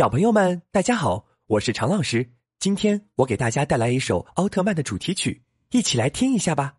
小朋友们大家好我是常老师。今天我给大家带来一首奥特曼的主题曲一起来听一下吧。